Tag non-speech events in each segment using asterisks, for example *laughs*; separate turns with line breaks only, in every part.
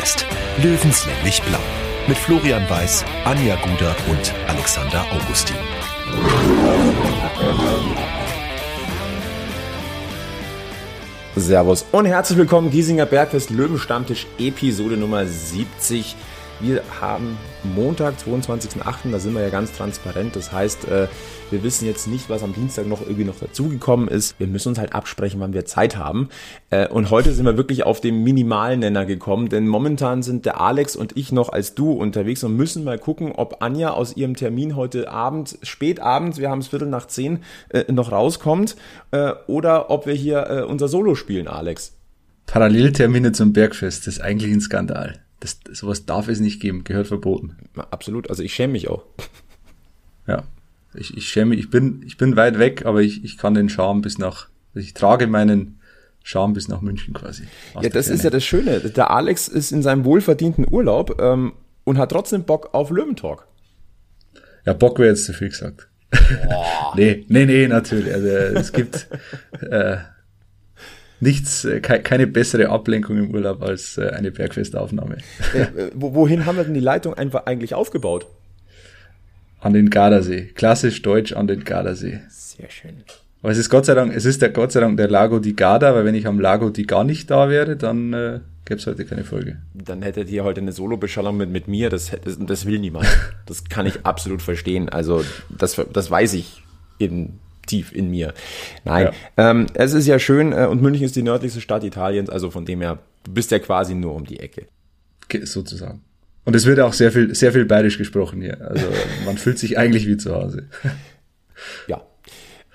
Bergfest. Löwenslänglich blau. Mit Florian Weiß, Anja Guder und Alexander Augustin.
Servus und herzlich willkommen, Giesinger Bergfest Löwenstammtisch, Episode Nummer 70. Wir haben Montag, 22.08., da sind wir ja ganz transparent. Das heißt, äh, wir wissen jetzt nicht, was am Dienstag noch irgendwie noch dazugekommen ist. Wir müssen uns halt absprechen, wann wir Zeit haben. Äh, und heute sind wir wirklich auf den Minimalnenner gekommen, denn momentan sind der Alex und ich noch als Du unterwegs und müssen mal gucken, ob Anja aus ihrem Termin heute Abend, spät abends, wir haben es Viertel nach zehn, äh, noch rauskommt oder ob wir hier unser Solo spielen, Alex.
Paralleltermine zum Bergfest, das ist eigentlich ein Skandal. Das, sowas darf es nicht geben, gehört verboten.
Absolut, also ich schäme mich auch.
Ja, ich, ich schäme mich, ich bin, ich bin weit weg, aber ich, ich kann den Charme bis nach, ich trage meinen Charme bis nach München quasi.
Ja, das Ferne. ist ja das Schöne. Der Alex ist in seinem wohlverdienten Urlaub ähm, und hat trotzdem Bock auf Löwentalk.
Ja, Bock wäre jetzt zu viel gesagt. *laughs* nee, nee, nee, natürlich. Also es gibt äh, nichts, äh, keine bessere Ablenkung im Urlaub als äh, eine Bergfestaufnahme.
Äh, wohin haben wir denn die Leitung einfach eigentlich aufgebaut?
An den Gardasee. Klassisch deutsch an den Gardasee.
Sehr schön.
Aber es ist Gott sei Dank, es ist der Gott sei Dank der Lago di Garda, weil wenn ich am Lago di gar nicht da wäre, dann äh, gäbe es heute keine Folge.
Dann hättet ihr heute eine Solo-Beschallung mit, mit mir, das, das, das will niemand. *laughs* Das kann ich absolut verstehen. Also das, das weiß ich in tief in mir. Nein, ja. ähm, es ist ja schön äh, und München ist die nördlichste Stadt Italiens, also von dem her, du bist ja quasi nur um die Ecke.
Sozusagen. Und es wird auch sehr viel, sehr viel bayerisch gesprochen hier. Also man fühlt sich eigentlich wie zu Hause.
Ja,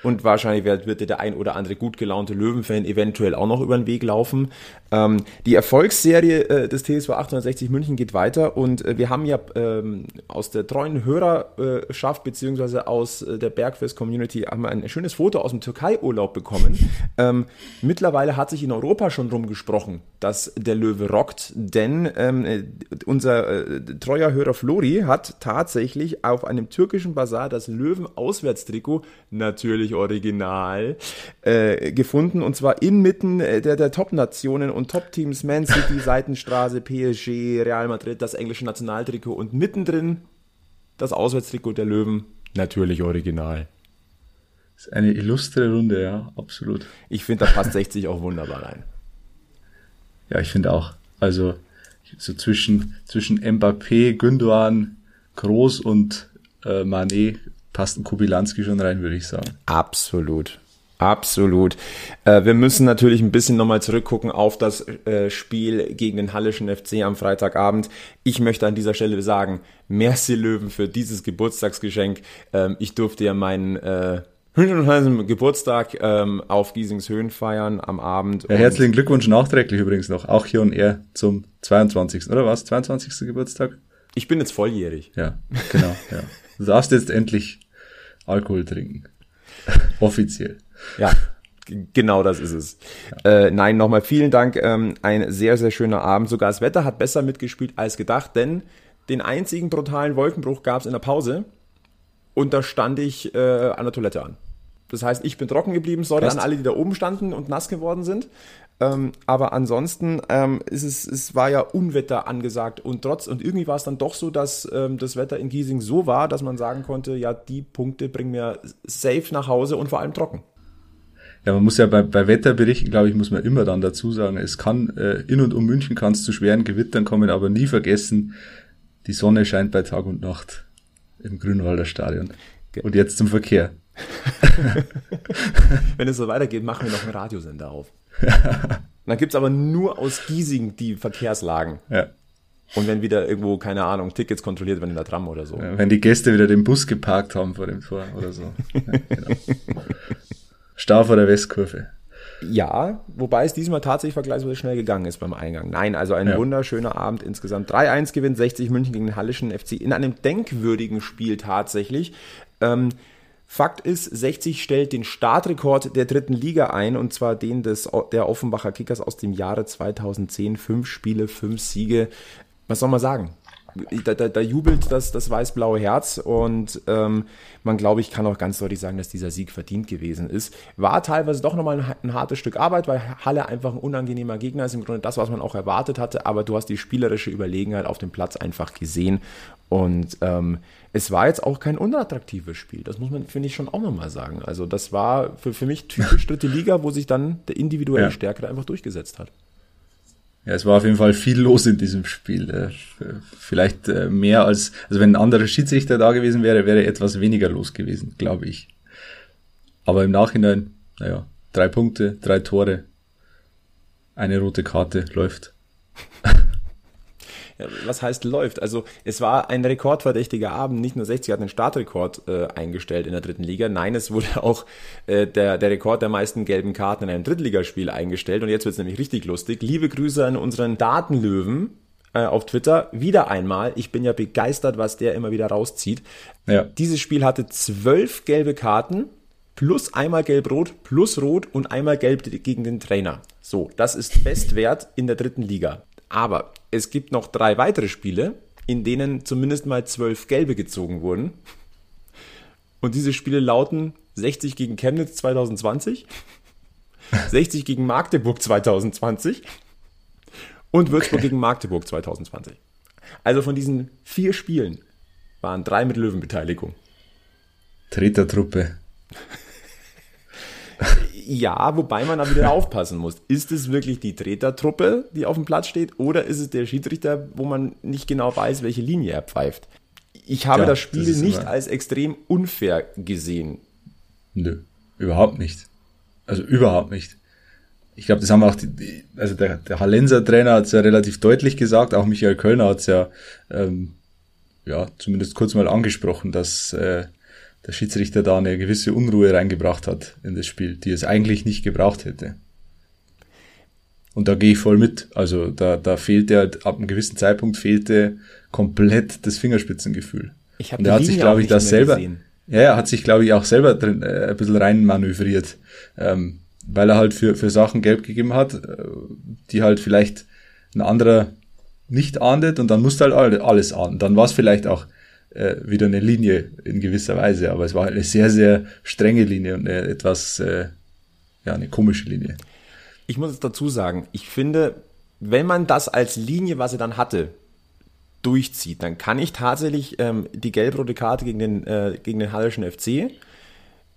und wahrscheinlich wird, wird dir der ein oder andere gut gelaunte Löwenfan eventuell auch noch über den Weg laufen. Ähm, die Erfolgsserie äh, des TSV 860 München geht weiter und äh, wir haben ja ähm, aus der treuen Hörerschaft beziehungsweise aus äh, der Bergfest-Community haben wir ein schönes Foto aus dem Türkei-Urlaub bekommen. *laughs* Ähm, mittlerweile hat sich in Europa schon drum gesprochen, dass der Löwe rockt, denn ähm, äh, unser äh, treuer Hörer Flori hat tatsächlich auf einem türkischen Bazar das Löwen-Auswärtstrikot natürlich Original äh, gefunden und zwar inmitten äh, der, der Top-Nationen und Top-Teams Man City, Seitenstraße, PSG, Real Madrid, das englische Nationaltrikot und mittendrin das Auswärtstrikot der Löwen, natürlich Original.
Das ist eine illustre Runde, ja, absolut.
Ich finde, da passt 60 auch wunderbar rein.
Ja, ich finde auch. Also so zwischen, zwischen Mbappé, Gündogan, Groß und äh, Manet passt ein Kubilanski schon rein, würde ich sagen.
Absolut. Absolut. Äh, wir müssen natürlich ein bisschen nochmal zurückgucken auf das äh, Spiel gegen den Hallischen FC am Freitagabend. Ich möchte an dieser Stelle sagen, merci Löwen für dieses Geburtstagsgeschenk. Ähm, ich durfte ja meinen äh, Geburtstag ähm, auf Giesings Höhen feiern am Abend.
Ja, herzlichen Glückwunsch nachträglich übrigens noch. Auch hier und er zum 22. oder was? 22. Geburtstag?
Ich bin jetzt volljährig.
Ja, genau. Ja. Du darfst jetzt endlich Alkohol trinken. *laughs* Offiziell.
Ja, genau das ist es. Ja. Äh, nein, nochmal vielen Dank. Ähm, ein sehr, sehr schöner Abend. Sogar das Wetter hat besser mitgespielt als gedacht, denn den einzigen brutalen Wolkenbruch gab es in der Pause und da stand ich äh, an der Toilette an. Das heißt, ich bin trocken geblieben, sorry an alle, die da oben standen und nass geworden sind. Ähm, aber ansonsten ähm, ist es, es war ja Unwetter angesagt und trotz und irgendwie war es dann doch so, dass ähm, das Wetter in Giesing so war, dass man sagen konnte, ja, die Punkte bringen mir safe nach Hause und vor allem trocken.
Ja, man muss ja bei, bei Wetterberichten, glaube ich, muss man immer dann dazu sagen, es kann äh, in und um München kann es zu schweren Gewittern kommen, aber nie vergessen, die Sonne scheint bei Tag und Nacht im Grünwalder Stadion. Und jetzt zum Verkehr. *laughs*
Wenn es so weitergeht, machen wir noch einen Radiosender auf. *laughs* Dann gibt's aber nur aus Giesing die Verkehrslagen.
Ja.
Und wenn wieder irgendwo, keine Ahnung, Tickets kontrolliert werden in der Tram oder so.
Ja, wenn die Gäste wieder den Bus geparkt haben vor dem Tor oder so. *laughs* Ja, genau. Stau vor der Westkurve.
Ja, wobei es diesmal tatsächlich vergleichsweise schnell gegangen ist beim Eingang. Nein, also ein ja. wunderschöner Abend insgesamt. 3-1 gewinnt 60 München gegen den Hallischen FC in einem denkwürdigen Spiel tatsächlich. Ähm, Fakt ist, 60 stellt den Startrekord der dritten Liga ein, und zwar den des, der Offenbacher Kickers aus dem Jahre 2010. Fünf Spiele, fünf Siege. Was soll man sagen? Da, da, da jubelt das, das weiß-blaue Herz und ähm, man, glaube ich, kann auch ganz deutlich sagen, dass dieser Sieg verdient gewesen ist. War teilweise doch nochmal ein, ein hartes Stück Arbeit, weil Halle einfach ein unangenehmer Gegner ist, im Grunde das, was man auch erwartet hatte, aber du hast die spielerische Überlegenheit auf dem Platz einfach gesehen und ähm, es war jetzt auch kein unattraktives Spiel. Das muss man, finde ich, schon auch nochmal sagen. Also das war für, für mich typisch *laughs* dritte Liga, wo sich dann der individuelle ja. Stärke einfach durchgesetzt hat.
Ja, es war auf jeden Fall viel los in diesem Spiel. Äh, vielleicht äh, mehr als, also wenn ein anderer Schiedsrichter da gewesen wäre, wäre etwas weniger los gewesen, glaube ich. Aber im Nachhinein, naja, drei Punkte, drei Tore, eine rote Karte läuft.
Was heißt läuft? Also es war ein rekordverdächtiger Abend. Nicht nur 60 hat einen Startrekord äh, eingestellt in der dritten Liga. Nein, es wurde *laughs* auch äh, der, der Rekord der meisten gelben Karten in einem Drittligaspiel eingestellt. Und jetzt wird es nämlich richtig lustig. Liebe Grüße an unseren Datenlöwen äh, auf Twitter. Wieder einmal. Ich bin ja begeistert, was der immer wieder rauszieht. Ja. Dieses Spiel hatte zwölf gelbe Karten plus einmal gelb-rot plus rot und einmal gelb gegen den Trainer. So, das ist Bestwert in der dritten Liga. Aber es gibt noch drei weitere Spiele, in denen zumindest mal zwölf Gelbe gezogen wurden. Und diese Spiele lauten 60 gegen Chemnitz 2020, 60 gegen Magdeburg 2020 und Würzburg okay. gegen Magdeburg 2020. Also von diesen vier Spielen waren drei mit Löwenbeteiligung.
Tretertruppe. *laughs*
Ja, wobei man da wieder *laughs* aufpassen muss. Ist es wirklich die Tretertruppe, die auf dem Platz steht, oder ist es der Schiedsrichter, wo man nicht genau weiß, welche Linie er pfeift? Ich habe ja, das Spiel das nicht als extrem unfair gesehen.
Nö, überhaupt nicht. Also überhaupt nicht. Ich glaube, das haben auch die, die also der, der Hallenser Trainer hat es ja relativ deutlich gesagt, auch Michael Kölner hat es ja, ähm, ja zumindest kurz mal angesprochen, dass äh, der Schiedsrichter da eine gewisse Unruhe reingebracht hat in das Spiel, die es eigentlich nicht gebraucht hätte. Und da gehe ich voll mit. Also da, da fehlte halt, ab einem gewissen Zeitpunkt fehlte komplett das Fingerspitzengefühl. Ich Und er hat sich, glaube ich, das selber, gesehen. ja, er hat sich, glaube ich, auch selber drin, äh, ein bisschen rein manövriert, ähm, weil er halt für, für Sachen gelb gegeben hat, äh, die halt vielleicht ein anderer nicht ahndet und dann musste halt alles ahnden. Dann war es vielleicht auch äh, wieder eine Linie in gewisser Weise, aber es war eine sehr, sehr strenge Linie und eine etwas, äh, ja, eine komische Linie.
Ich muss dazu sagen, ich finde, wenn man das als Linie, was er dann hatte, durchzieht, dann kann ich tatsächlich ähm, die gelb-rote Karte gegen den, äh, gegen den Hallischen FC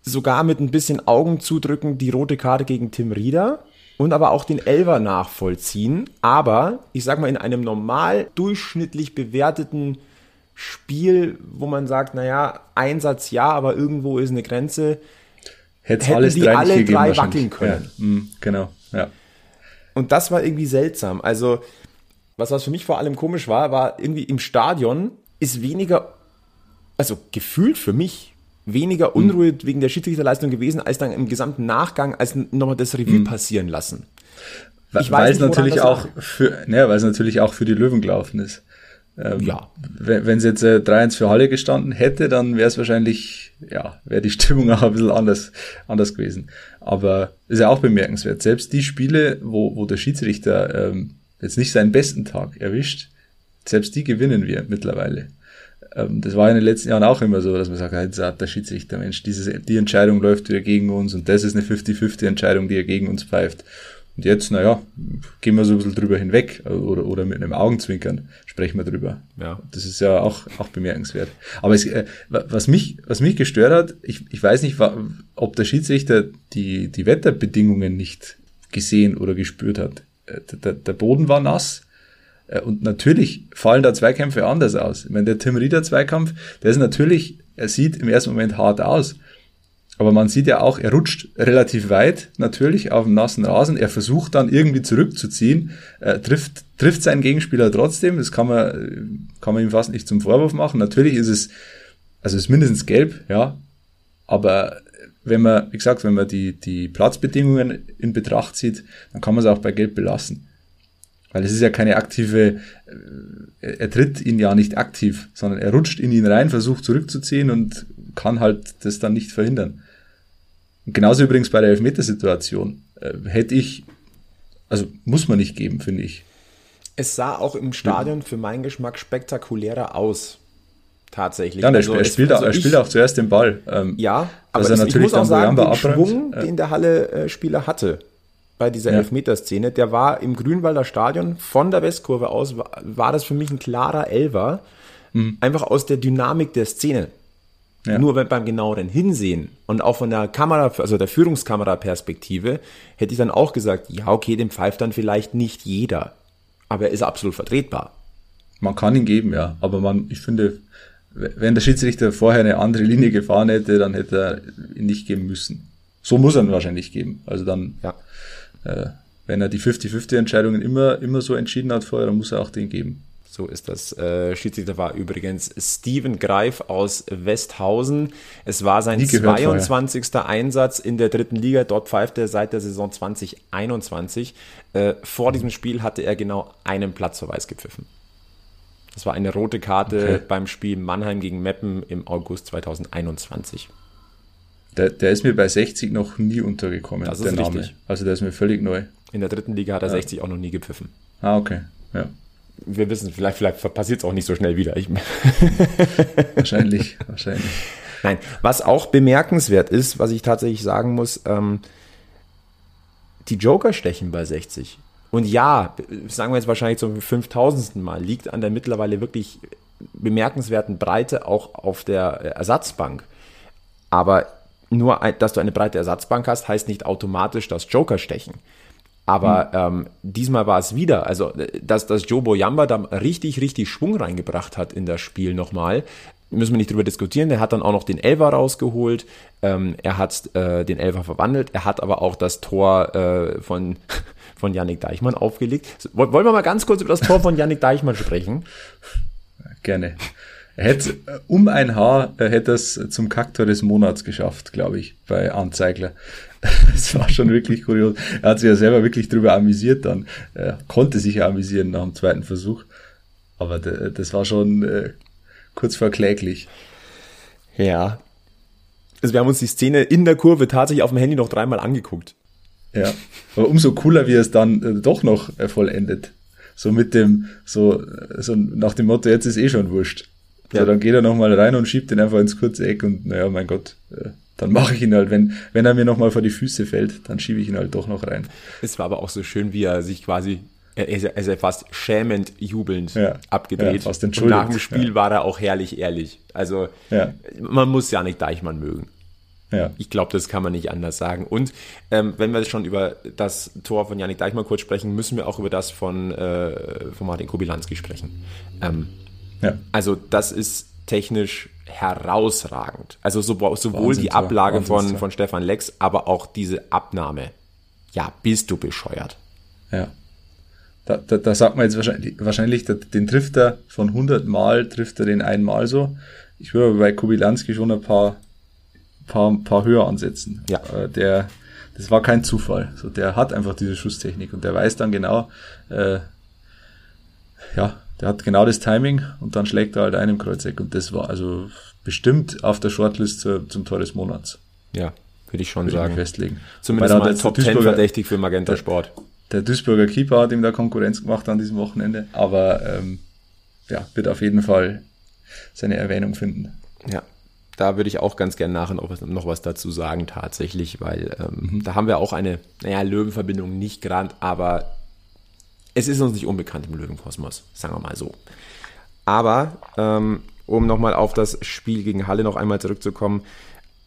sogar mit ein bisschen Augen zudrücken, die rote Karte gegen Tim Rieder und aber auch den Elver nachvollziehen. Aber ich sag mal, in einem normal durchschnittlich bewerteten Spiel, wo man sagt, naja, Einsatz ja, aber irgendwo ist eine Grenze.
Hätte alles die alle
drei wackeln können.
Ja, mh, genau, ja.
Und das war irgendwie seltsam. Also, was, was für mich vor allem komisch war, war irgendwie im Stadion ist weniger, also gefühlt für mich, weniger Unruhe mhm. wegen der Schiedsrichterleistung gewesen, als dann im gesamten Nachgang, als nochmal das Revue mhm. passieren lassen.
Ich weil es natürlich auch für, ne, weil es natürlich auch für die Löwen gelaufen ist. Ähm, ja. Wenn es jetzt äh, 3-1 für Halle gestanden hätte, dann wäre es wahrscheinlich, ja, wäre die *laughs* Stimmung auch ein bisschen anders, anders gewesen. Aber ist ja auch bemerkenswert. Selbst die Spiele, wo, wo der Schiedsrichter ähm, jetzt nicht seinen besten Tag erwischt, selbst die gewinnen wir mittlerweile. Ähm, das war in den letzten Jahren auch immer so, dass man sagt, jetzt hat der Schiedsrichter, Mensch, diese, die Entscheidung läuft wieder gegen uns und das ist eine 50-50 Entscheidung, die er gegen uns pfeift. Und jetzt, naja, gehen wir so ein bisschen drüber hinweg oder, oder mit einem Augenzwinkern sprechen wir drüber. Ja. Das ist ja auch, auch bemerkenswert. Aber es, äh, was, mich, was mich gestört hat, ich, ich weiß nicht, ob der Schiedsrichter die, die Wetterbedingungen nicht gesehen oder gespürt hat. Äh, der, der Boden war nass. Äh, und natürlich fallen da Zweikämpfe anders aus. Ich meine, der Tim Rieder Zweikampf, der ist natürlich, er sieht im ersten Moment hart aus. Aber man sieht ja auch, er rutscht relativ weit, natürlich, auf dem nassen Rasen. Er versucht dann irgendwie zurückzuziehen, äh, trifft, trifft seinen Gegenspieler trotzdem. Das kann man, kann man ihm fast nicht zum Vorwurf machen. Natürlich ist es, also ist mindestens gelb, ja. Aber wenn man, wie gesagt, wenn man die, die Platzbedingungen in Betracht zieht, dann kann man es auch bei gelb belassen. Weil es ist ja keine aktive, äh, er tritt ihn ja nicht aktiv, sondern er rutscht in ihn rein, versucht zurückzuziehen und kann halt das dann nicht verhindern. Genauso übrigens bei der Elfmetersituation. Äh, hätte ich, also muss man nicht geben, finde ich.
Es sah auch im Stadion für meinen Geschmack spektakulärer aus. Tatsächlich.
Ja, also, er, spielt, also auch, er spielt auch zuerst den Ball.
Ähm, ja, aber es, ich muss auch sagen, den Schwung, ja. den der Halle-Spieler hatte bei dieser ja. Elfmeterszene, der war im Grünwalder Stadion von der Westkurve aus, war, war das für mich ein klarer Elver. Mhm. Einfach aus der Dynamik der Szene. Ja. Nur beim genaueren Hinsehen und auch von der Kamera, also der Führungskameraperspektive, hätte ich dann auch gesagt, ja, okay, dem pfeift dann vielleicht nicht jeder. Aber er ist absolut vertretbar.
Man kann ihn geben, ja. Aber man, ich finde, wenn der Schiedsrichter vorher eine andere Linie gefahren hätte, dann hätte er ihn nicht geben müssen. So muss er ihn wahrscheinlich geben. Also dann, ja. äh, wenn er die 50-50-Entscheidungen immer, immer so entschieden hat vorher, dann muss er auch den geben.
So ist das. Äh, Schiedsrichter war übrigens Steven Greif aus Westhausen. Es war sein 22. Vorher. Einsatz in der dritten Liga. Dort pfeift er seit der Saison 2021. Äh, vor diesem Spiel hatte er genau einen Platzverweis gepfiffen. Das war eine rote Karte okay. beim Spiel Mannheim gegen Meppen im August 2021.
Der, der ist mir bei 60 noch nie untergekommen,
das ist der Name.
Richtig. Also der ist mir völlig neu.
In der dritten Liga hat er ja. 60 auch noch nie gepfiffen.
Ah, okay. Ja
wir wissen, vielleicht, vielleicht passiert es auch nicht so schnell wieder. Ich, *laughs*
wahrscheinlich, wahrscheinlich.
Nein, was auch bemerkenswert ist, was ich tatsächlich sagen muss, ähm, die Joker stechen bei 60. Und ja, sagen wir jetzt wahrscheinlich zum 5000. Mal, liegt an der mittlerweile wirklich bemerkenswerten Breite auch auf der Ersatzbank. Aber nur, dass du eine breite Ersatzbank hast, heißt nicht automatisch, dass Joker stechen. Aber mhm. ähm, diesmal war es wieder, also dass, dass Joe Boyamba da richtig, richtig Schwung reingebracht hat in das Spiel nochmal, müssen wir nicht drüber diskutieren. Der hat dann auch noch den Elfer rausgeholt, ähm, er hat äh, den Elfer verwandelt, er hat aber auch das Tor äh, von, *laughs* von Yannick Deichmann aufgelegt. Wollen wir mal ganz kurz über das Tor von Yannick Deichmann sprechen?
Gerne. Er hätte äh, um ein Haar er hätte es zum Kaktor des Monats geschafft, glaube ich, bei Anzeigler. *laughs* Das war schon wirklich kurios. Er hat sich ja selber wirklich drüber amüsiert dann. Er konnte sich ja amüsieren nach dem zweiten Versuch. Aber das war schon äh, kurz vor kläglich.
Ja. Also wir haben uns die Szene in der Kurve tatsächlich auf dem Handy noch dreimal angeguckt.
Ja. Aber umso cooler, wie er es dann äh, doch noch äh, vollendet. So mit dem, so, so nach dem Motto, jetzt ist eh schon wurscht. Ja. So, dann geht er nochmal rein und schiebt den einfach ins kurze Eck und naja, mein Gott, äh, dann mache ich ihn halt, wenn, wenn er mir nochmal vor die Füße fällt, dann schiebe ich ihn halt doch noch rein.
Es war aber auch so schön, wie er sich quasi, er ist, er ist fast schämend jubelnd ja, abgedreht. Ja, fast Und nach dem Spiel ja. war er auch herrlich ehrlich. Also ja. man muss ja nicht Deichmann mögen. Ja. Ich glaube, das kann man nicht anders sagen. Und ähm, wenn wir schon über das Tor von Janik Deichmann kurz sprechen, müssen wir auch über das von, äh, von Martin Kobilanski sprechen. Ähm, ja. Also das ist technisch herausragend. Also sowohl Wahnsinn, die Ablage von, von Stefan Lex, aber auch diese Abnahme. Ja, bist du bescheuert.
Ja. Da, da, da sagt man jetzt wahrscheinlich, wahrscheinlich den trifft er von 100 Mal, trifft er den einmal so. Ich würde aber bei Kubilanski schon ein paar, paar, paar höher ansetzen. Ja. Äh, der, das war kein Zufall. So, der hat einfach diese Schusstechnik und der weiß dann genau, äh, ja, der hat genau das Timing und dann schlägt er halt ein im Kreuzeck und das war also bestimmt auf der Shortlist zu, zum Tor des Monats.
Ja, würde ich schon würde sagen.
Ich festlegen.
Zumindest mal Top 10 verdächtig für Magenta Sport.
Der, der Duisburger Keeper hat ihm da Konkurrenz gemacht an diesem Wochenende, aber ähm, ja, wird auf jeden Fall seine Erwähnung finden.
Ja, da würde ich auch ganz gerne nachher noch was, noch was dazu sagen, tatsächlich, weil ähm, mhm. da haben wir auch eine, naja, Löwenverbindung nicht gerade, aber es ist uns nicht unbekannt im Löwenkosmos, sagen wir mal so. Aber ähm, um nochmal auf das Spiel gegen Halle noch einmal zurückzukommen,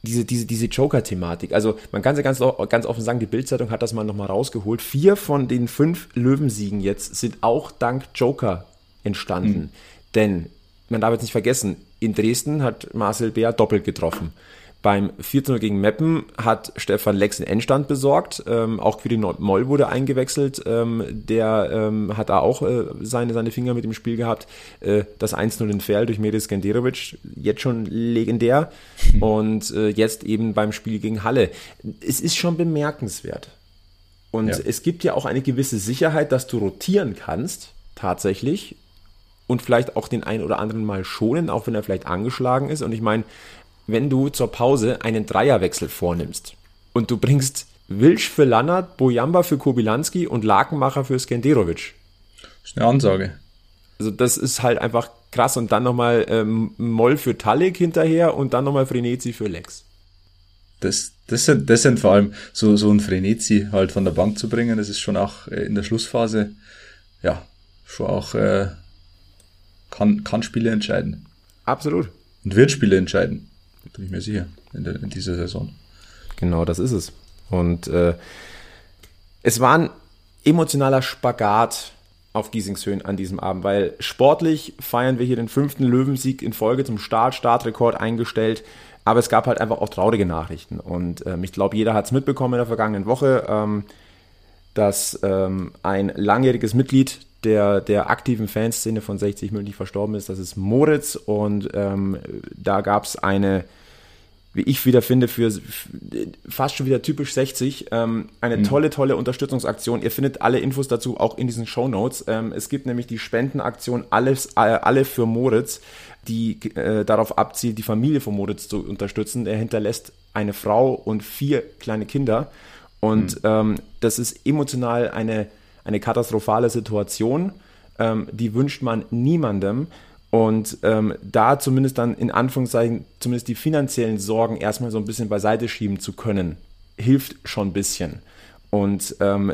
diese, diese, diese Joker-Thematik. Also man kann ja ganz, ganz offen sagen, die Bildzeitung hat das mal nochmal rausgeholt. Vier von den fünf Löwensiegen jetzt sind auch dank Joker entstanden. Mhm. Denn man darf jetzt nicht vergessen, in Dresden hat Marcel Bär doppelt getroffen. Beim 4-0 gegen Meppen hat Stefan Lex den Endstand besorgt. Ähm, auch Quirin Moll wurde eingewechselt. Ähm, der ähm, hat da auch äh, seine, seine Finger mit dem Spiel gehabt. Äh, das 1-0 in Fair durch Medis Skenderovic, jetzt schon legendär. Mhm. Und äh, jetzt eben beim Spiel gegen Halle. Es ist schon bemerkenswert. Und ja. es gibt ja auch eine gewisse Sicherheit, dass du rotieren kannst, tatsächlich. Und vielleicht auch den einen oder anderen mal schonen, auch wenn er vielleicht angeschlagen ist. Und ich meine, wenn du zur Pause einen Dreierwechsel vornimmst und du bringst Wilsch für Lannert, Bojamba für Kobilanski und Lakenmacher für Skenderovic.
Das ist eine Ansage.
Also das ist halt einfach krass und dann nochmal ähm, Moll für Talik hinterher und dann nochmal Frenetzi für Lex.
Das, das, sind, das sind vor allem so, so ein Frenetzi halt von der Bank zu bringen, das ist schon auch äh, in der Schlussphase, ja, schon auch, äh, kann, kann Spiele entscheiden.
Absolut.
Und wird Spiele entscheiden, bin ich mir sicher, in, der, in dieser Saison.
Genau, das ist es. Und äh, es war ein emotionaler Spagat auf Giesingshöhen an diesem Abend, weil sportlich feiern wir hier den fünften Löwensieg in Folge zum Start, Startrekord eingestellt. Aber es gab halt einfach auch traurige Nachrichten. Und ähm, ich glaube, jeder hat es mitbekommen in der vergangenen Woche, ähm, dass ähm, ein langjähriges Mitglied der, der aktiven Fanszene von 60 München verstorben ist. Das ist Moritz. Und ähm, da gab es eine wie ich wieder finde, für fast schon wieder typisch 60. Ähm, eine mhm. tolle, tolle Unterstützungsaktion. Ihr findet alle Infos dazu auch in diesen Show Notes. Ähm, es gibt nämlich die Spendenaktion Alles, äh, Alle für Moritz, die äh, darauf abzielt, die Familie von Moritz zu unterstützen. Er hinterlässt eine Frau und vier kleine Kinder. Und mhm. ähm, das ist emotional eine, eine katastrophale Situation. Ähm, die wünscht man niemandem. Und ähm, da zumindest dann in Anführungszeichen zumindest die finanziellen Sorgen erstmal so ein bisschen beiseite schieben zu können, hilft schon ein bisschen. Und ähm,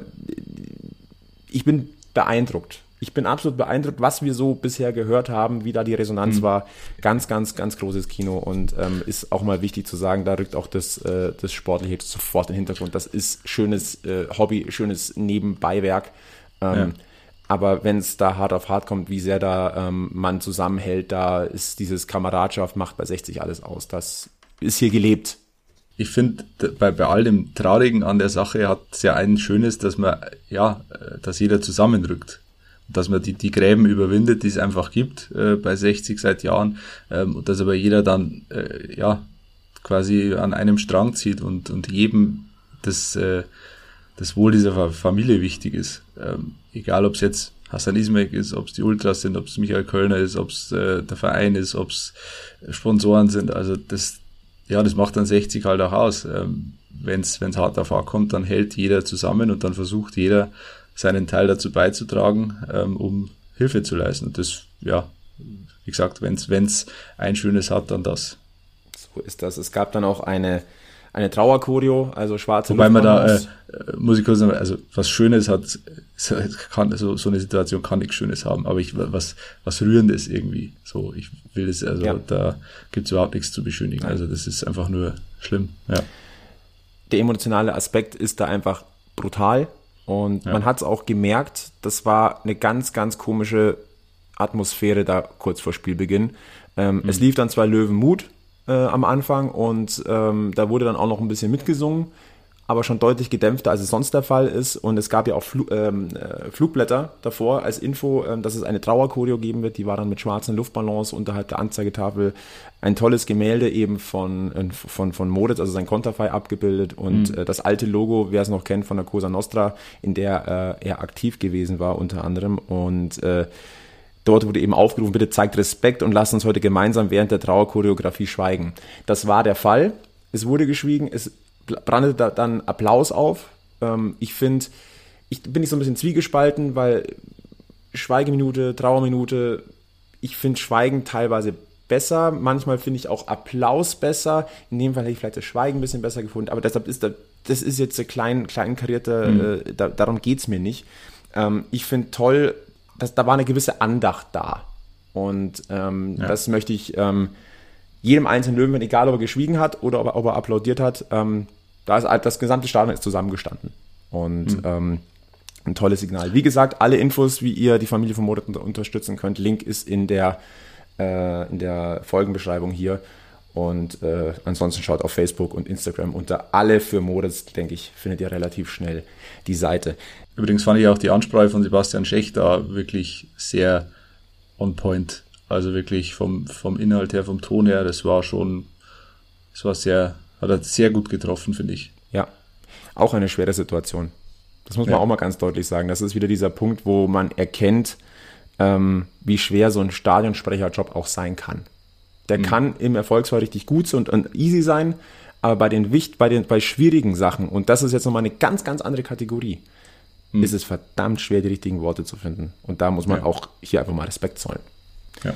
ich bin beeindruckt. Ich bin absolut beeindruckt, was wir so bisher gehört haben, wie da die Resonanz mhm. war. Ganz, ganz, ganz großes Kino und ähm, ist auch mal wichtig zu sagen, da rückt auch das, äh, das Sportliche sofort in den Hintergrund. Das ist schönes äh, Hobby, schönes Nebenbeiwerk. Ähm, ja. Aber wenn es da hart auf hart kommt, wie sehr da ähm, man zusammenhält, da ist dieses Kameradschaft macht bei 60 alles aus. Das ist hier gelebt.
Ich finde, bei, bei all dem Traurigen an der Sache hat es ja ein Schönes, dass man, ja, äh, dass jeder zusammenrückt. Dass man die, die Gräben überwindet, die es einfach gibt äh, bei 60 seit Jahren. Ähm, und dass aber jeder dann, äh, ja, quasi an einem Strang zieht und, und jedem das, äh, das Wohl dieser Familie wichtig ist. Ähm, egal ob es jetzt Hassan Ismail ist, ob es die Ultras sind, ob es Michael Kölner ist, ob es äh, der Verein ist, ob es Sponsoren sind. Also das, ja, das macht dann 60 halt auch aus. Ähm, Wenn es hart auf hart kommt, dann hält jeder zusammen und dann versucht jeder seinen Teil dazu beizutragen, ähm, um Hilfe zu leisten. Und das, ja, wie gesagt, wenn es ein schönes hat, dann das.
So ist das. Es gab dann auch eine eine Trauerchoreo, also schwarze
Wobei man da, äh, muss ich kurz sagen, also was Schönes hat, kann, so, so eine Situation kann nichts Schönes haben, aber ich, was, was Rührendes irgendwie, so, ich will es, also ja. da gibt's überhaupt nichts zu beschönigen, Nein. also das ist einfach nur schlimm, ja.
Der emotionale Aspekt ist da einfach brutal und ja. man hat es auch gemerkt, das war eine ganz, ganz komische Atmosphäre da kurz vor Spielbeginn. Ähm, mhm. Es lief dann zwar Löwenmut, äh, am Anfang und ähm, da wurde dann auch noch ein bisschen mitgesungen, aber schon deutlich gedämpfter, als es sonst der Fall ist. Und es gab ja auch Fl ähm, äh, Flugblätter davor als Info, ähm, dass es eine Trauerchoreo geben wird. Die war dann mit schwarzen Luftballons unterhalb der Anzeigetafel. Ein tolles Gemälde eben von, äh, von, von Moritz, also sein Konterfei abgebildet und mhm. äh, das alte Logo, wer es noch kennt, von der Cosa Nostra, in der äh, er aktiv gewesen war unter anderem. Und äh, Dort wurde eben aufgerufen, bitte zeigt Respekt und lasst uns heute gemeinsam während der Trauerchoreografie schweigen. Das war der Fall. Es wurde geschwiegen, es brannte dann Applaus auf. Ähm, ich finde, ich bin nicht so ein bisschen zwiegespalten, weil Schweigeminute, Trauerminute, ich finde Schweigen teilweise besser. Manchmal finde ich auch Applaus besser. In dem Fall hätte ich vielleicht das Schweigen ein bisschen besser gefunden. Aber deshalb ist das, das ist jetzt ein klein, klein karierter, mhm. äh, da, darum es mir nicht. Ähm, ich finde toll, das, da war eine gewisse Andacht da. Und ähm, ja. das möchte ich ähm, jedem einzelnen Löwen, egal ob er geschwiegen hat oder ob er, ob er applaudiert hat, ähm, da ist das gesamte Stadion ist zusammengestanden. Und mhm. ähm, ein tolles Signal. Wie gesagt, alle Infos, wie ihr die Familie von Moritz unterstützen könnt, Link ist in der, äh, in der Folgenbeschreibung hier. Und äh, ansonsten schaut auf Facebook und Instagram unter alle für Moritz, denke ich, findet ihr relativ schnell die Seite.
Übrigens fand ich auch die Ansprache von Sebastian Schech da wirklich sehr on point. Also wirklich vom, vom Inhalt her, vom Ton her, das war schon, das war sehr, hat er sehr gut getroffen, finde ich.
Ja, auch eine schwere Situation. Das muss man ja. auch mal ganz deutlich sagen. Das ist wieder dieser Punkt, wo man erkennt, ähm, wie schwer so ein Stadionsprecherjob auch sein kann. Der mhm. kann im Erfolgsfall richtig gut und, und easy sein, aber bei den, Wicht, bei den bei schwierigen Sachen, und das ist jetzt nochmal eine ganz, ganz andere Kategorie, hm. ist es verdammt schwer, die richtigen Worte zu finden. Und da muss man ja. auch hier einfach mal Respekt zollen. Ja.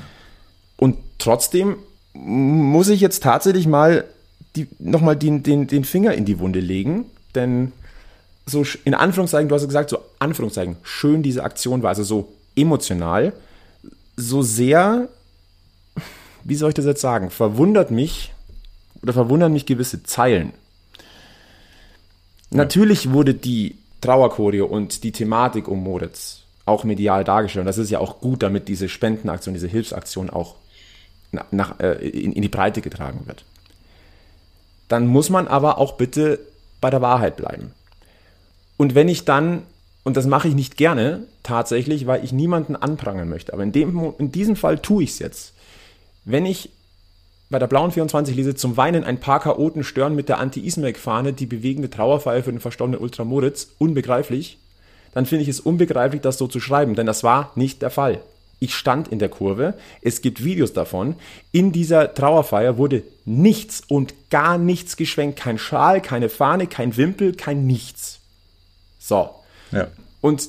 Und trotzdem muss ich jetzt tatsächlich mal die, nochmal den, den, den Finger in die Wunde legen, denn so in Anführungszeichen, du hast gesagt, so Anführungszeichen, schön diese Aktion war, also so emotional, so sehr, wie soll ich das jetzt sagen, verwundert mich oder verwundern mich gewisse Zeilen. Ja. Natürlich wurde die Trauerchoreo und die Thematik um Moritz auch medial dargestellt. Und das ist ja auch gut, damit diese Spendenaktion, diese Hilfsaktion auch nach, äh, in, in die Breite getragen wird. Dann muss man aber auch bitte bei der Wahrheit bleiben. Und wenn ich dann, und das mache ich nicht gerne tatsächlich, weil ich niemanden anprangern möchte, aber in, dem, in diesem Fall tue ich es jetzt. Wenn ich bei der blauen 24 lese, zum Weinen ein paar Chaoten stören mit der Anti-Ismek-Fahne die bewegende Trauerfeier für den verstorbenen Ultramoritz, unbegreiflich, dann finde ich es unbegreiflich, das so zu schreiben, denn das war nicht der Fall. Ich stand in der Kurve, es gibt Videos davon. In dieser Trauerfeier wurde nichts und gar nichts geschwenkt. Kein Schal, keine Fahne, kein Wimpel, kein nichts. So. Ja. Und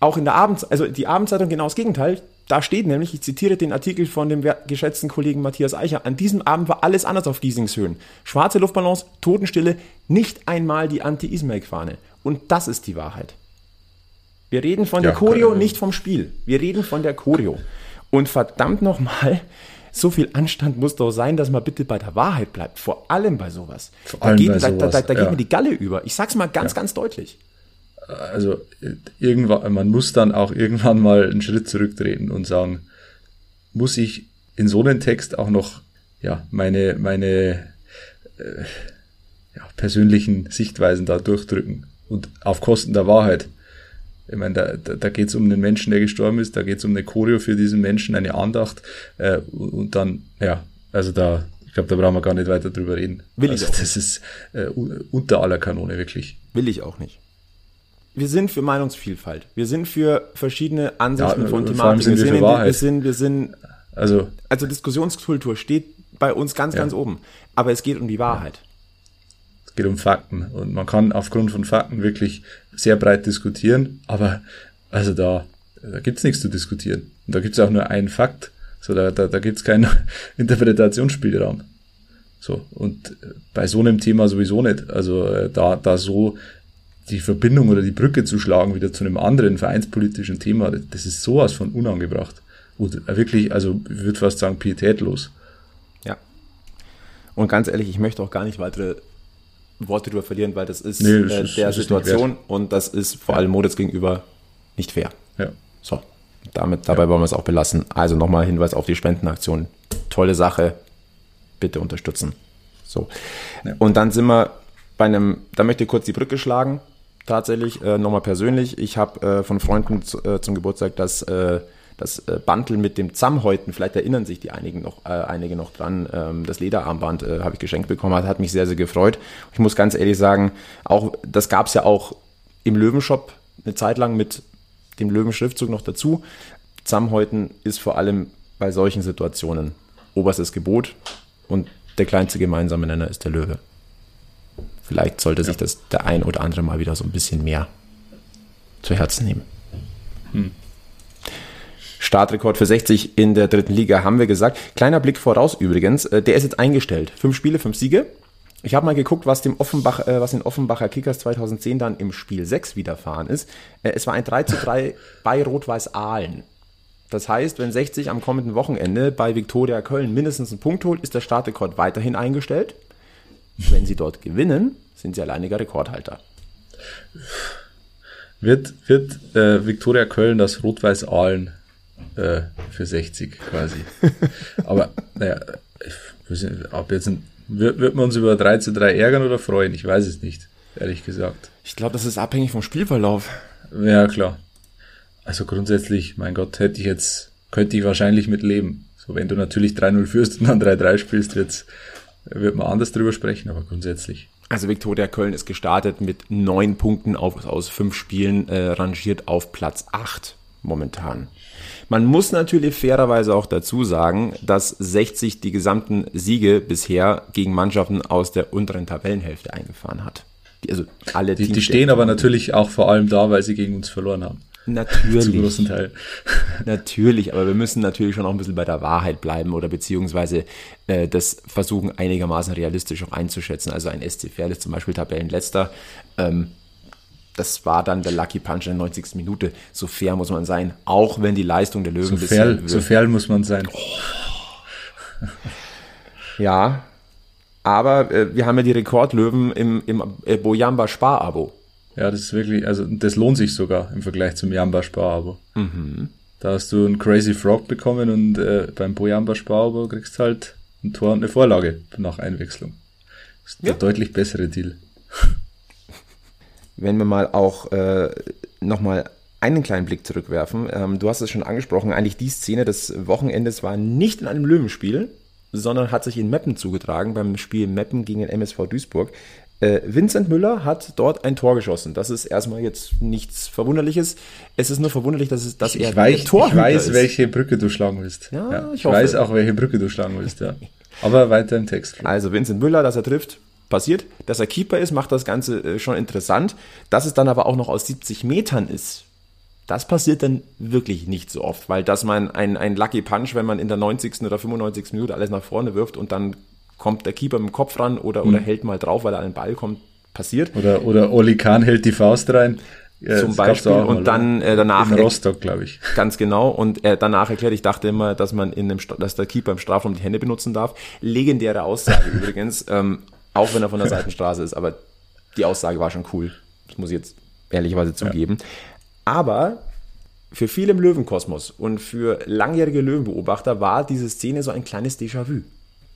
auch in der Abend, also die Abendzeitung genau das Gegenteil. Da steht nämlich, ich zitiere den Artikel von dem geschätzten Kollegen Matthias Eicher, an diesem Abend war alles anders auf Giesingshöhen. Schwarze Luftballons, Totenstille, nicht einmal die Anti-Ismail-Fahne. Und das ist die Wahrheit. Wir reden von ja, der Choreo, äh, nicht vom Spiel. Wir reden von der Choreo. Und verdammt nochmal, *laughs* so viel Anstand muss doch sein, dass man bitte bei der Wahrheit bleibt. Vor allem bei sowas. Vor allem da geht, bei sowas, da, da, da ja. geht mir die Galle über. Ich sag's mal ganz, ja. ganz deutlich
also irgendwann, man muss dann auch irgendwann mal einen Schritt zurücktreten und sagen, muss ich in so einen Text auch noch ja meine meine äh, ja, persönlichen Sichtweisen da durchdrücken und auf Kosten der Wahrheit. Ich meine, da, da, da geht es um einen Menschen, der gestorben ist, da geht es um eine Choreo für diesen Menschen, eine Andacht äh, und dann, ja, also da, ich glaube, da brauchen wir gar nicht weiter drüber reden.
Will
also
ich auch
das ist äh, unter aller Kanone, wirklich.
Will ich auch nicht wir sind für Meinungsvielfalt. Wir sind für verschiedene Ansichten ja, von Thematiken.
Wir, wir,
wir, sind, wir sind, also, also Diskussionskultur steht bei uns ganz, ja. ganz oben. Aber es geht um die Wahrheit.
Es geht um Fakten. Und man kann aufgrund von Fakten wirklich sehr breit diskutieren. Aber also da, da gibt's nichts zu diskutieren. Und da gibt's auch nur einen Fakt. So, da, da, da gibt's keinen *laughs* Interpretationsspielraum. So, und bei so einem Thema sowieso nicht. Also äh, da, da so die Verbindung oder die Brücke zu schlagen wieder zu einem anderen vereinspolitischen Thema, das ist sowas von unangebracht. Und wirklich, also ich würde fast sagen, pietätlos.
Ja. Und ganz ehrlich, ich möchte auch gar nicht weitere Worte darüber verlieren, weil das ist
nee, das
äh,
ist,
der Situation und das ist vor allem Moritz gegenüber nicht fair.
Ja.
So, damit, dabei ja. wollen wir es auch belassen. Also nochmal Hinweis auf die Spendenaktion. Tolle Sache. Bitte unterstützen. So. Ja. Und dann sind wir bei einem, da möchte ich kurz die Brücke schlagen tatsächlich, äh, nochmal persönlich. Ich habe äh, von Freunden zu, äh, zum Geburtstag das, äh, das äh, Bantel mit dem Zammhäuten, vielleicht erinnern sich die einigen noch, äh, einige noch dran, ähm, das Lederarmband äh, habe ich geschenkt bekommen, hat, hat mich sehr, sehr gefreut. Ich muss ganz ehrlich sagen, auch das gab es ja auch im Löwenshop eine Zeit lang mit dem Löwenschriftzug noch dazu. Zammhäuten ist vor allem bei solchen Situationen oberstes Gebot und der kleinste gemeinsame Nenner ist der Löwe. Vielleicht sollte ja. sich das der ein oder andere mal wieder so ein bisschen mehr zu Herzen nehmen. Hm. Startrekord für 60 in der dritten Liga haben wir gesagt. Kleiner Blick voraus übrigens, äh, der ist jetzt eingestellt. Fünf Spiele, fünf Siege. Ich habe mal geguckt, was dem Offenbach, äh, was den Offenbacher Kickers 2010 dann im Spiel 6 widerfahren ist. Äh, es war ein 3 zu 3 bei Rot-Weiß Aalen. Das heißt, wenn 60 am kommenden Wochenende bei Viktoria Köln mindestens einen Punkt holt, ist der Startrekord weiterhin eingestellt. Wenn sie dort gewinnen, sind sie alleiniger Rekordhalter.
Wird, wird äh, Viktoria Köln das Rot-Weiß Aalen äh, für 60 quasi. *laughs* Aber naja, ob jetzt ein, wird, wird man uns über 3 zu 3 ärgern oder freuen? Ich weiß es nicht, ehrlich gesagt.
Ich glaube, das ist abhängig vom Spielverlauf.
Ja, klar. Also grundsätzlich, mein Gott, hätte ich jetzt, könnte ich wahrscheinlich mit leben. So, wenn du natürlich 3-0 führst und dann 3-3 spielst, wird's, wird man anders drüber sprechen, aber grundsätzlich.
Also Viktoria Köln ist gestartet mit neun Punkten auf, aus fünf Spielen, äh, rangiert auf Platz acht momentan. Man muss natürlich fairerweise auch dazu sagen, dass 60 die gesamten Siege bisher gegen Mannschaften aus der unteren Tabellenhälfte eingefahren hat. Die, also alle
die, die stehen aber natürlich auch vor allem da, weil sie gegen uns verloren haben.
Natürlich.
Zum großen Teil. *laughs*
Natürlich, aber wir müssen natürlich schon auch ein bisschen bei der Wahrheit bleiben oder beziehungsweise äh, das versuchen einigermaßen realistisch auch einzuschätzen. Also ein SC Verl ist zum Beispiel Tabellenletzter. Ähm, das war dann der Lucky Punch in der 90. Minute. So fair muss man sein, auch wenn die Leistung der Löwen
so fair, so fair muss man sein.
Oh. *laughs* ja, aber äh, wir haben ja die Rekordlöwen im, im äh, Bojamba Spar-Abo.
Ja, das ist wirklich, also das lohnt sich sogar im Vergleich zum Jamba Spar-Abo. Mhm. Da hast du einen Crazy Frog bekommen und äh, beim Bojamba Spar-Abo kriegst halt ein Tor und eine Vorlage nach Einwechslung. Das ist ja. der deutlich bessere Deal.
Wenn wir mal auch äh, nochmal einen kleinen Blick zurückwerfen. Ähm, du hast es schon angesprochen, eigentlich die Szene des Wochenendes war nicht in einem Löwenspiel, sondern hat sich in Meppen zugetragen, beim Spiel Meppen gegen den MSV Duisburg. Äh, Vincent Müller hat dort ein Tor geschossen. Das ist erstmal jetzt nichts Verwunderliches. Es ist nur verwunderlich, dass, es, dass
ich
er
weiß, Ich weiß, ist. welche Brücke du schlagen willst. Ja, ja ich, ich weiß auch, welche Brücke du schlagen willst. Ja. Aber weiter im Text.
Also Vincent Müller, dass er trifft, passiert. Dass er Keeper ist, macht das Ganze äh, schon interessant. Dass es dann aber auch noch aus 70 Metern ist, das passiert dann wirklich nicht so oft, weil dass man ein, ein Lucky Punch, wenn man in der 90. oder 95. Minute alles nach vorne wirft und dann kommt der Keeper mit dem Kopf ran oder, mhm. oder hält mal drauf, weil er an den Ball kommt, passiert.
Oder, oder Oli Kahn hält die Faust rein.
Ja, zum Beispiel und dann äh, danach
in Rostock, glaube ich. *laughs*
Ganz genau und äh, danach erklärt, ich dachte immer, dass man in dem dass der Keeper im Strafraum die Hände benutzen darf. Legendäre Aussage *laughs* übrigens, ähm, auch wenn er von der Seitenstraße ist, aber die Aussage war schon cool. Das muss ich jetzt ehrlicherweise zugeben. Ja. Aber für viele im Löwenkosmos und für langjährige Löwenbeobachter war diese Szene so ein kleines Déjà-vu.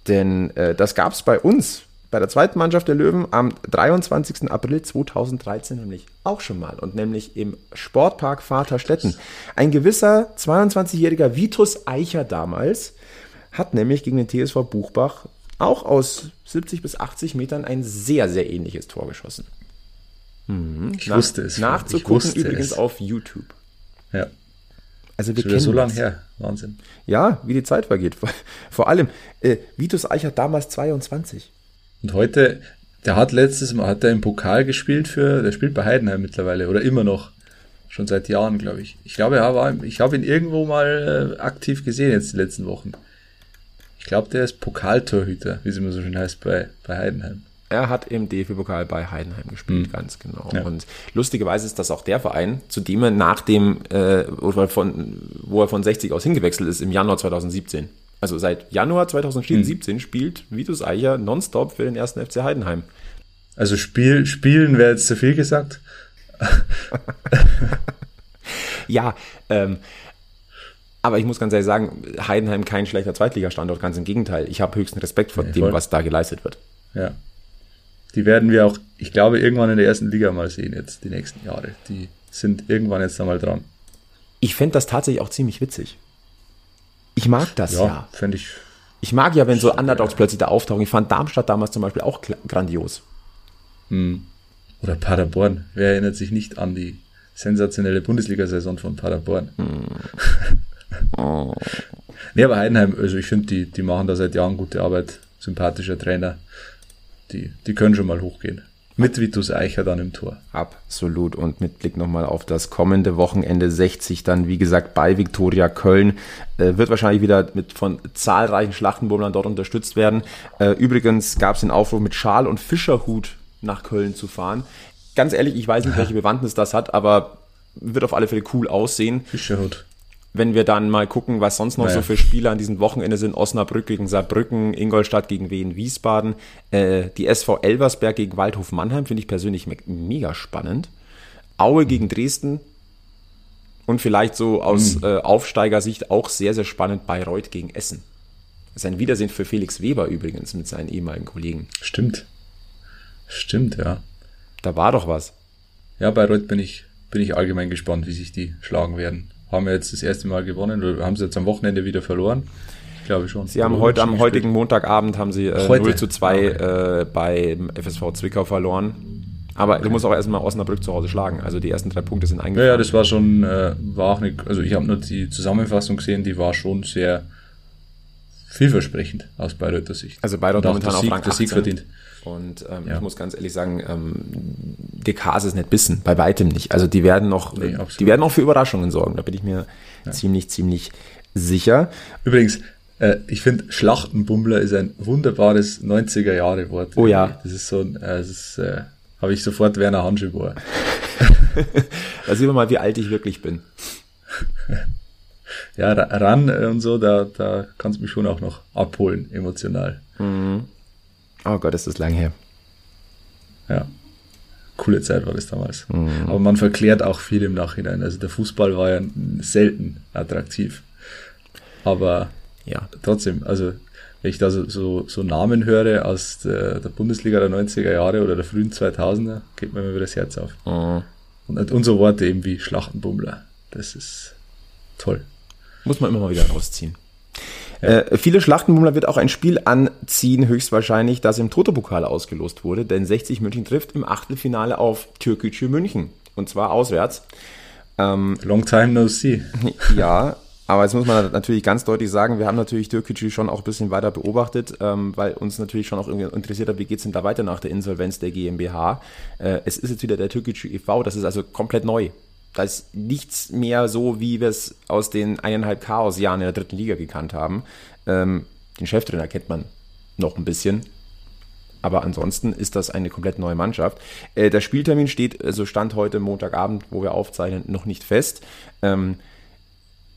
Denn äh, das gab es bei uns, bei der zweiten Mannschaft der Löwen, am 23. April 2013 nämlich auch schon mal. Und nämlich im Sportpark Vaterstetten. Ein gewisser 22-jähriger Vitus Eicher damals hat nämlich gegen den TSV Buchbach auch aus 70 bis 80 Metern ein sehr, sehr ähnliches Tor geschossen.
Mhm. Ich Nach, wusste es.
Nachzugucken wusste übrigens es. auf YouTube.
Ja.
Also wir kennen
so lange her. Wahnsinn.
Ja, wie die Zeit vergeht. *laughs* Vor allem, äh, Vitus Eichert damals 22.
Und heute, der hat letztes Mal, hat er im Pokal gespielt für, der spielt bei Heidenheim mittlerweile oder immer noch. Schon seit Jahren, glaube ich. Ich glaube, er war, ich habe ihn irgendwo mal äh, aktiv gesehen jetzt die letzten Wochen. Ich glaube, der ist Pokaltorhüter, wie es immer so schön heißt bei, bei Heidenheim.
Er hat im DFB-Pokal bei Heidenheim gespielt, mhm. ganz genau. Ja. Und lustigerweise ist das auch der Verein, zu dem er nach dem, äh, von, wo er von 60 aus hingewechselt ist, im Januar 2017. Also seit Januar 2017 mhm. spielt Vitus Eicher nonstop für den ersten FC Heidenheim.
Also Spiel, spielen wäre jetzt zu viel gesagt. *laughs*
ja, ähm, aber ich muss ganz ehrlich sagen, Heidenheim kein schlechter Zweitligastandort, ganz im Gegenteil. Ich habe höchsten Respekt vor nee, dem, was da geleistet wird.
Ja, die werden wir auch, ich glaube, irgendwann in der ersten Liga mal sehen jetzt, die nächsten Jahre. Die sind irgendwann jetzt einmal dran.
Ich fände das tatsächlich auch ziemlich witzig. Ich mag das ja. ja.
Fände ich.
Ich mag ja, wenn so Underdogs plötzlich da auftauchen. Ich fand Darmstadt damals zum Beispiel auch grandios.
Hm. Oder Paderborn. Wer erinnert sich nicht an die sensationelle Bundesliga-Saison von Paderborn? Hm. *laughs* oh. nee, aber Heidenheim, also ich finde, die, die machen da seit Jahren gute Arbeit. Sympathischer Trainer die, die können schon mal hochgehen. Mit Vitus Eicher dann im Tor.
Absolut. Und mit Blick nochmal auf das kommende Wochenende 60 dann, wie gesagt, bei Viktoria Köln. Äh, wird wahrscheinlich wieder mit von zahlreichen Schlachtenbummlern dort unterstützt werden. Äh, übrigens gab es den Aufruf, mit Schal und Fischerhut nach Köln zu fahren. Ganz ehrlich, ich weiß nicht, welche Bewandtnis das hat, aber wird auf alle Fälle cool aussehen.
Fischerhut
wenn wir dann mal gucken, was sonst noch naja. so für Spiele an diesem Wochenende sind, Osnabrück gegen Saarbrücken, Ingolstadt gegen Wien Wiesbaden, äh, die SV Elversberg gegen Waldhof Mannheim, finde ich persönlich me mega spannend. Aue gegen Dresden und vielleicht so aus mhm. äh, Aufsteigersicht auch sehr, sehr spannend Bayreuth gegen Essen. Das ist ein Wiedersehen für Felix Weber übrigens mit seinen ehemaligen Kollegen.
Stimmt. Stimmt, ja.
Da war doch was.
Ja, Bayreuth bin ich, bin ich allgemein gespannt, wie sich die schlagen werden haben wir jetzt das erste Mal gewonnen oder haben sie jetzt am Wochenende wieder verloren? Ich glaube schon.
Sie haben heute am heutigen Montagabend haben sie äh, 0 zu 2 okay. äh, beim FSV Zwickau verloren. Aber okay. du musst auch erstmal Osnabrück zu Hause schlagen. Also die ersten drei Punkte sind eingefahren.
Ja, ja das war schon, äh, war auch nicht, also ich habe nur die Zusammenfassung gesehen, die war schon sehr vielversprechend aus Bayreuther Sicht.
Also Bayreuth momentan auf Rang 18.
Sieg verdient.
Und ähm, ja. ich muss ganz ehrlich sagen, ähm, DK ist nicht bissen, bei weitem nicht. Also die werden noch, nee, die werden noch für Überraschungen sorgen. Da bin ich mir ja. ziemlich, ziemlich sicher.
Übrigens, äh, ich finde Schlachtenbummler ist ein wunderbares 90er Jahre Wort.
Oh ja.
Das ist so ein, äh, das ist, äh, habe ich sofort Werner Hanschel vor. *laughs*
da sehen wir mal, wie alt ich wirklich bin.
ja, ran und so, da, da kannst du mich schon auch noch abholen, emotional.
Mhm. Oh Gott, ist das lang her.
Ja. Coole Zeit war das damals. Mhm. Aber man verklärt auch viel im Nachhinein. Also der Fußball war ja selten attraktiv. Aber ja, trotzdem, also wenn ich da so, so, so Namen höre aus der, der, Bundesliga der 90er Jahre oder der frühen 2000er, geht mir immer wieder das Herz auf. Mhm. Und, und so Worte eben wie Schlachtenbummler. Das ist toll.
Muss man immer mal wieder rausziehen. Ja. Äh, viele Schlachtenbummler wird auch ein Spiel anziehen, höchstwahrscheinlich, das im Toto-Pokal ausgelost wurde, denn 60 München trifft im Achtelfinale auf Türkgücü München. Und zwar auswärts.
Ähm, Long time no see. *laughs*
Ja, aber jetzt muss man natürlich ganz deutlich sagen, wir haben natürlich Türkgücü schon auch ein bisschen weiter beobachtet, ähm, weil uns natürlich schon auch irgendwie interessiert hat, wie geht's denn da weiter nach der Insolvenz der GmbH. Äh, es ist jetzt wieder der Türkgücü e.V., das ist also komplett neu. Da ist nichts mehr so, wie wir es aus den eineinhalb Chaos-Jahren in der dritten Liga gekannt haben. Ähm, den Cheftrainer kennt man noch ein bisschen. Aber ansonsten ist das eine komplett neue Mannschaft. Äh, der Spieltermin steht, also Stand heute Montagabend, wo wir aufzeichnen, noch nicht fest. Ähm,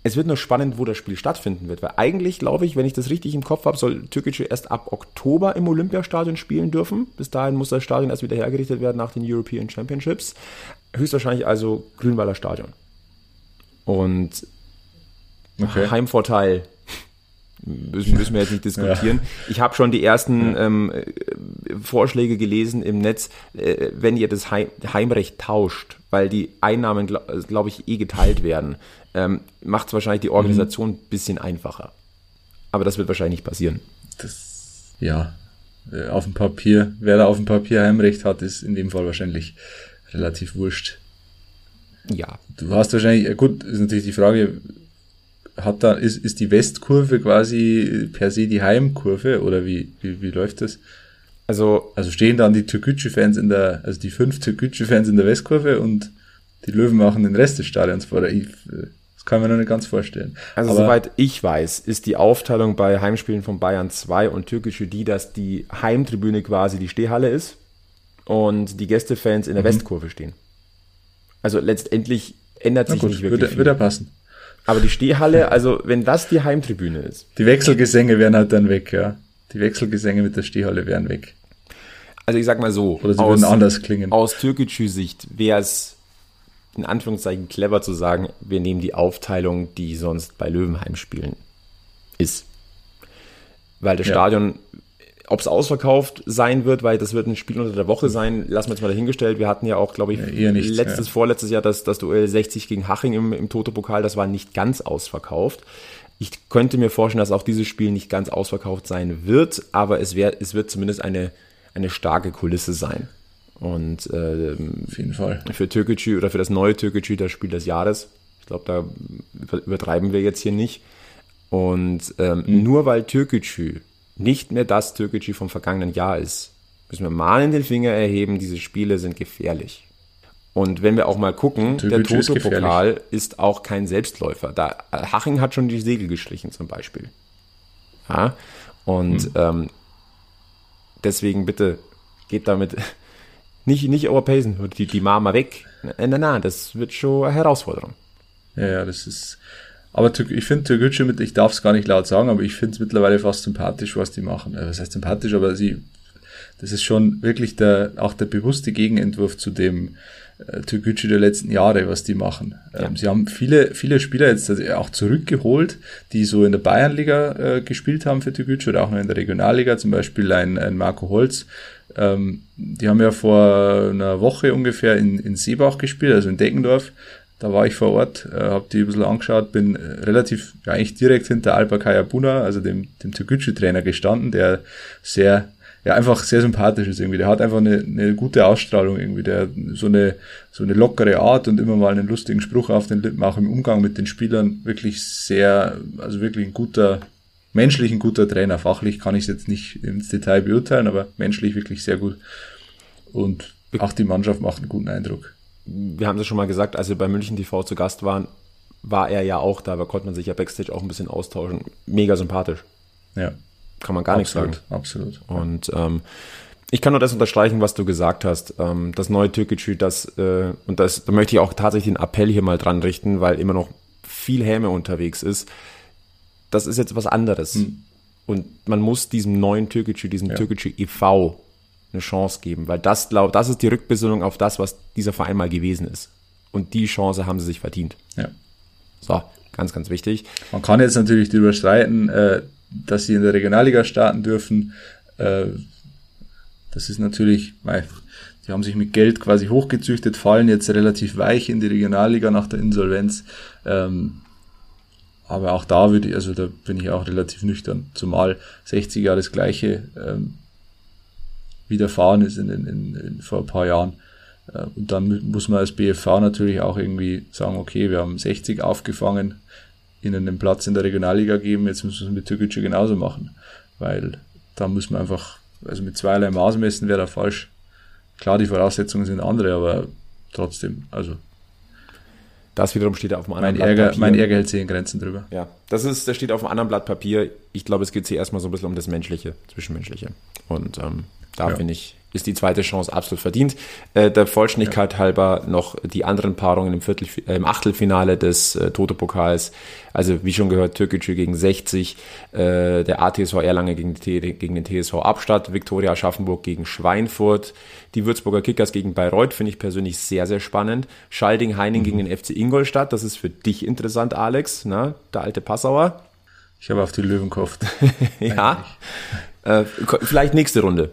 es wird nur spannend, wo das Spiel stattfinden wird, weil eigentlich glaube ich, wenn ich das richtig im Kopf habe, soll Türkische erst ab Oktober im Olympiastadion spielen dürfen. Bis dahin muss das Stadion erst wieder hergerichtet werden nach den European Championships. Höchstwahrscheinlich also Grünwalder Stadion. Und okay. Heimvorteil müssen, müssen wir jetzt nicht diskutieren. Ja. Ich habe schon die ersten ja. ähm, Vorschläge gelesen im Netz, äh, wenn ihr das Heim, Heimrecht tauscht, weil die Einnahmen, glaube glaub ich, eh geteilt werden, ähm, macht es wahrscheinlich die Organisation ein mhm. bisschen einfacher. Aber das wird wahrscheinlich nicht passieren.
Das, ja, äh, auf dem Papier, wer da auf dem Papier Heimrecht hat, ist in dem Fall wahrscheinlich relativ wurscht.
Ja.
Du hast wahrscheinlich, äh, gut, ist natürlich die Frage, hat da, ist, ist die Westkurve quasi per se die Heimkurve oder wie, wie, wie läuft das?
Also,
also stehen dann die Türkgücü-Fans in der, also die fünf Türkgücü-Fans in der Westkurve und die Löwen machen den Rest des Stadions vor der IF. Das kann man noch nicht ganz vorstellen.
Also Aber soweit ich weiß, ist die Aufteilung bei Heimspielen von Bayern 2 und Türkische die, dass die Heimtribüne quasi die Stehhalle ist und die Gästefans in der mhm. Westkurve stehen. Also letztendlich ändert sich gut, nicht wirklich
würde, viel. Würde passen.
Aber die Stehhalle, also wenn das die Heimtribüne ist.
Die Wechselgesänge wären halt dann weg, ja. Die Wechselgesänge mit der Stehhalle wären weg.
Also ich sag mal so.
Oder sie aus, würden anders klingen.
Aus türkischer Sicht wäre es in Anführungszeichen clever zu sagen, wir nehmen die Aufteilung, die sonst bei Löwenheim spielen ist. Weil das ja. Stadion, ob es ausverkauft sein wird, weil das wird ein Spiel unter der Woche sein, lassen wir jetzt mal dahingestellt. Wir hatten ja auch, glaube ich, ja, nichts, letztes, ja. vorletztes Jahr das, das Duell 60 gegen Haching im, im Toto-Pokal, das war nicht ganz ausverkauft. Ich könnte mir vorstellen, dass auch dieses Spiel nicht ganz ausverkauft sein wird, aber es, wär, es wird zumindest eine, eine starke Kulisse sein. Und äh,
auf jeden Fall.
Für Türkgücü oder für das neue Türkgücü das Spiel des Jahres. Ich glaube, da übertreiben wir jetzt hier nicht. Und ähm, mhm. nur weil Türkgücü nicht mehr das Türkgücü vom vergangenen Jahr ist, müssen wir mal in den Finger erheben, diese Spiele sind gefährlich. Und wenn wir auch mal gucken, Türkgücü der Toto-Pokal ist, ist, auch kein Selbstläufer. Da, Haching hat schon die Segel geschlichen zum Beispiel. Ja? Und mhm. ähm, deswegen bitte geht damit *laughs* nicht, nicht overpacen, die, die Mama weg. Nein, nein, nein, das wird schon eine Herausforderung.
Ja, ja, das ist. Aber ich finde Türkgücü mit, ich darf es gar nicht laut sagen, aber ich finde es mittlerweile fast sympathisch, was die machen. Das äh, heißt sympathisch, aber sie, das ist schon wirklich der, auch der bewusste Gegenentwurf zu dem äh, Türkgücü der letzten Jahre, was die machen. Ja. Ähm, sie haben viele, viele Spieler jetzt auch zurückgeholt, die so in der Bayernliga äh, gespielt haben für Türkgücü oder auch noch in der Regionalliga, zum Beispiel ein, ein Marco Holz, ähm, die haben ja vor einer Woche ungefähr in, in Seebach gespielt, also in Deckendorf. Da war ich vor Ort, äh, habe die ein bisschen angeschaut, bin äh, relativ, ja, eigentlich direkt hinter Alpakaya Buna, also dem, dem Türkgücü-Trainer gestanden, der sehr, ja, einfach sehr sympathisch ist irgendwie. Der hat einfach eine, eine gute Ausstrahlung irgendwie, der so eine, so eine lockere Art und immer mal einen lustigen Spruch auf den Lippen, auch im Umgang mit den Spielern, wirklich sehr, also wirklich ein guter, menschlich ein guter Trainer. Fachlich kann ich es jetzt nicht ins Detail beurteilen, aber menschlich wirklich sehr gut. Und auch die Mannschaft macht einen guten Eindruck.
Wir haben das schon mal gesagt, als wir bei München TV zu Gast waren, war er ja auch da, da konnte man sich ja Backstage auch ein bisschen austauschen. Mega sympathisch.
Ja.
Kann man gar
absolut,
nichts sagen.
Absolut.
Und ähm, ich kann nur das unterstreichen, was du gesagt hast. Ähm, das neue Türkgücü, das, äh, und das, da möchte ich auch tatsächlich den Appell hier mal dran richten, weil immer noch viel Häme unterwegs ist. Das ist jetzt was anderes. Hm. Und man muss diesem neuen Türkgücü, diesem ja. Türkgücü e.V. eine Chance geben, weil das, glaub, das ist die Rückbesinnung auf das, was dieser Verein mal gewesen ist. Und die Chance haben sie sich verdient.
Ja.
So, ganz, ganz wichtig.
Man kann jetzt natürlich darüber streiten, äh, dass sie in der Regionalliga starten dürfen. Äh, das ist natürlich, weil die haben sich mit Geld quasi hochgezüchtet, fallen jetzt relativ weich in die Regionalliga nach der Insolvenz. Ähm, aber auch da würde ich, also da bin ich auch relativ nüchtern, zumal 60 Jahre das gleiche ähm, widerfahren ist in, in, in, in, vor ein paar Jahren. Äh, und dann muss man als BFV natürlich auch irgendwie sagen, okay, wir haben 60 aufgefangen, ihnen den Platz in der Regionalliga geben, jetzt müssen wir es mit Türkgücü genauso machen. Weil da muss man einfach, also mit zweierlei Maß messen wäre da falsch. Klar, die Voraussetzungen sind andere, aber trotzdem, also.
Das wiederum steht auf dem
anderen mein Blatt Ärger, Papier. Mein Ärger hält sich in Grenzen drüber.
Ja, das ist, das steht auf einem anderen Blatt Papier. Ich glaube, es geht hier erstmal so ein bisschen um das Menschliche, Zwischenmenschliche. Und ähm, da ja. finde ich, ist die zweite Chance absolut verdient. Äh, der Vollständigkeit ja. halber noch die anderen Paarungen im, Viertel, äh, im Achtelfinale des äh, Toto-Pokals. Also wie schon gehört, Türkgücü gegen 60, äh, der ATSV Erlange gegen, gegen den TSV Abstadt, Viktoria Aschaffenburg gegen Schweinfurt, die Würzburger Kickers gegen Bayreuth finde ich persönlich sehr, sehr spannend. Schalding Heining mhm. gegen den FC Ingolstadt, das ist für dich interessant, Alex, ne? der alte Passauer.
Ich habe auf die Löwen gehofft. *laughs*
ja, äh, vielleicht nächste Runde.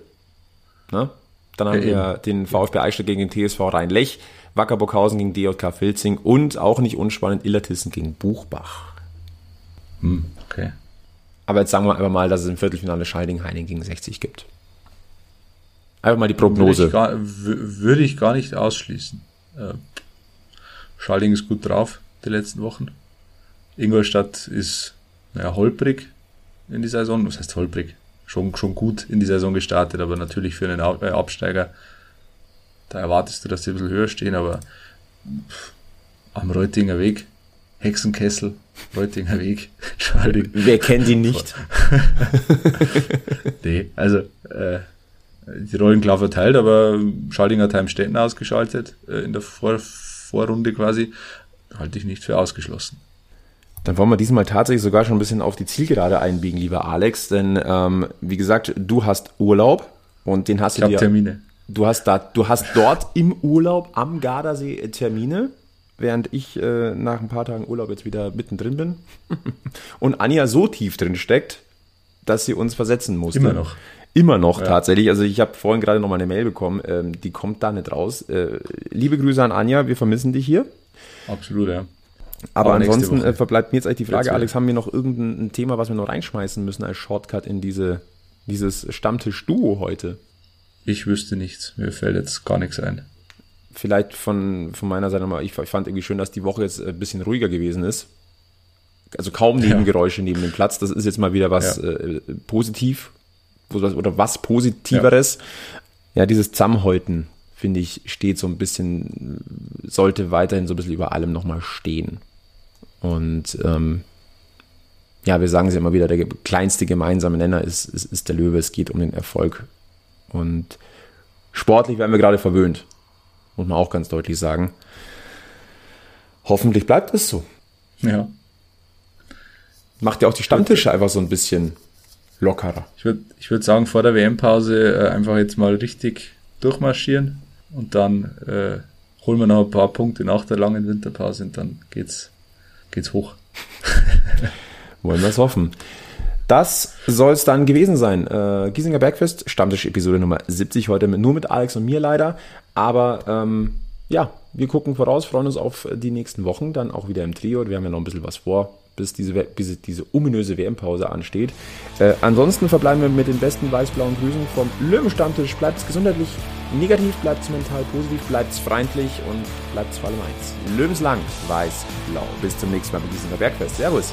Ne? Dann haben ja, wir eben. den VfB Eichstätt gegen den TSV Rhein-Lech, Wackerburghausen gegen DJK Filzing und auch nicht unspannend Illertissen gegen Buchbach.
Hm, okay.
Aber jetzt sagen wir einfach mal, dass es im Viertelfinale Scheiding-Heining gegen 60 gibt. Einfach mal die Prognose.
Würde ich gar, würde ich gar nicht ausschließen. Äh, Schalding ist gut drauf die letzten Wochen. Ingolstadt ist naja, holprig in die Saison. Was heißt holprig? Schon, schon gut in die Saison gestartet, aber natürlich für einen äh, Absteiger, da erwartest du, dass sie ein bisschen höher stehen, aber am Reutinger Weg, Hexenkessel, Reutinger Weg, *laughs*
Entschuldigung. Wer kennt ihn nicht? *laughs*
nee, also äh, die Rollen klar verteilt, aber Schalding hat Heimstetten ausgeschaltet äh, in der Vor Vorrunde quasi, halte ich nicht für ausgeschlossen.
Dann wollen wir diesmal tatsächlich sogar schon ein bisschen auf die Zielgerade einbiegen, lieber Alex. Denn ähm, wie gesagt, du hast Urlaub und den hast
ich
du dir.
Termine.
Du hast da, du hast dort im Urlaub am Gardasee Termine, während ich äh, nach ein paar Tagen Urlaub jetzt wieder mittendrin bin. *laughs* und Anja so tief drin steckt, dass sie uns versetzen muss.
Immer noch.
Immer noch ja. tatsächlich. Also ich habe vorhin gerade noch mal eine Mail bekommen, ähm, die kommt da nicht raus. Äh, liebe Grüße an Anja, wir vermissen dich hier.
Absolut, ja.
Aber, Aber ansonsten äh, verbleibt mir jetzt eigentlich die Frage, Alex, haben wir noch irgendein Thema, was wir noch reinschmeißen müssen als Shortcut in diese, dieses Stammtisch-Duo heute?
Ich wüsste nichts. Mir fällt jetzt gar nichts ein.
Vielleicht von, von meiner Seite nochmal, ich, ich fand irgendwie schön, dass die Woche jetzt ein bisschen ruhiger gewesen ist. Also kaum Nebengeräusche ja. neben dem Platz. Das ist jetzt mal wieder was ja. äh, positiv oder was Positiveres. Ja, ja dieses Zusammenhäuten, finde ich, steht so ein bisschen, sollte weiterhin so ein bisschen über allem nochmal stehen. Und ähm, ja, wir sagen es immer wieder, der kleinste gemeinsame Nenner ist, ist, ist der Löwe. Es geht um den Erfolg. Und sportlich werden wir gerade verwöhnt, muss man auch ganz deutlich sagen. Hoffentlich bleibt es so.
Ja.
Macht ja auch die Stammtische einfach so ein bisschen lockerer.
Ich würde ich würd sagen, vor der WM-Pause äh, einfach jetzt mal richtig durchmarschieren und dann äh, holen wir noch ein paar Punkte nach der langen Winterpause und dann geht's geht's hoch. *laughs*
Wollen wir es hoffen. Das soll es dann gewesen sein. Äh, Giesinger Bergfest, Stammtisch-Episode Nummer 70, heute mit, nur mit Alex und mir leider. Aber ähm, ja, wir gucken voraus, freuen uns auf die nächsten Wochen, dann auch wieder im Trio. Wir haben ja noch ein bisschen was vor, bis diese, bis diese ominöse WM-Pause ansteht. Äh, ansonsten verbleiben wir mit den besten weiß-blauen Grüßen vom Löwenstammtisch. Bleibt es gesundheitlich negativ, bleibt es mental positiv, bleibt es freundlich und bleibt es vor allem eins. Löwenslang, weiß-blau. Bis zum nächsten Mal bei diesem Bergfest. Servus.